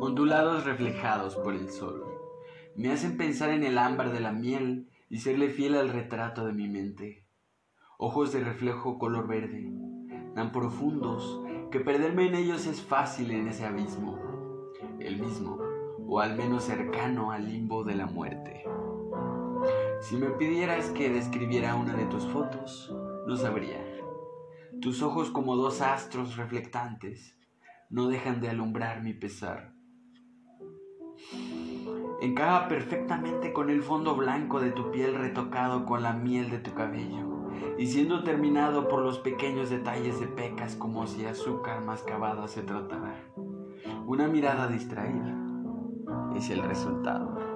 ondulados reflejados por el sol. Me hacen pensar en el ámbar de la miel y serle fiel al retrato de mi mente. Ojos de reflejo color verde, tan profundos que perderme en ellos es fácil en ese abismo, el mismo, o al menos cercano al limbo de la muerte. Si me pidieras que describiera una de tus fotos, no sabría. Tus ojos como dos astros reflectantes no dejan de alumbrar mi pesar. Encaja perfectamente con el fondo blanco de tu piel retocado con la miel de tu cabello y siendo terminado por los pequeños detalles de pecas como si azúcar mascabada se tratara. Una mirada distraída es el resultado.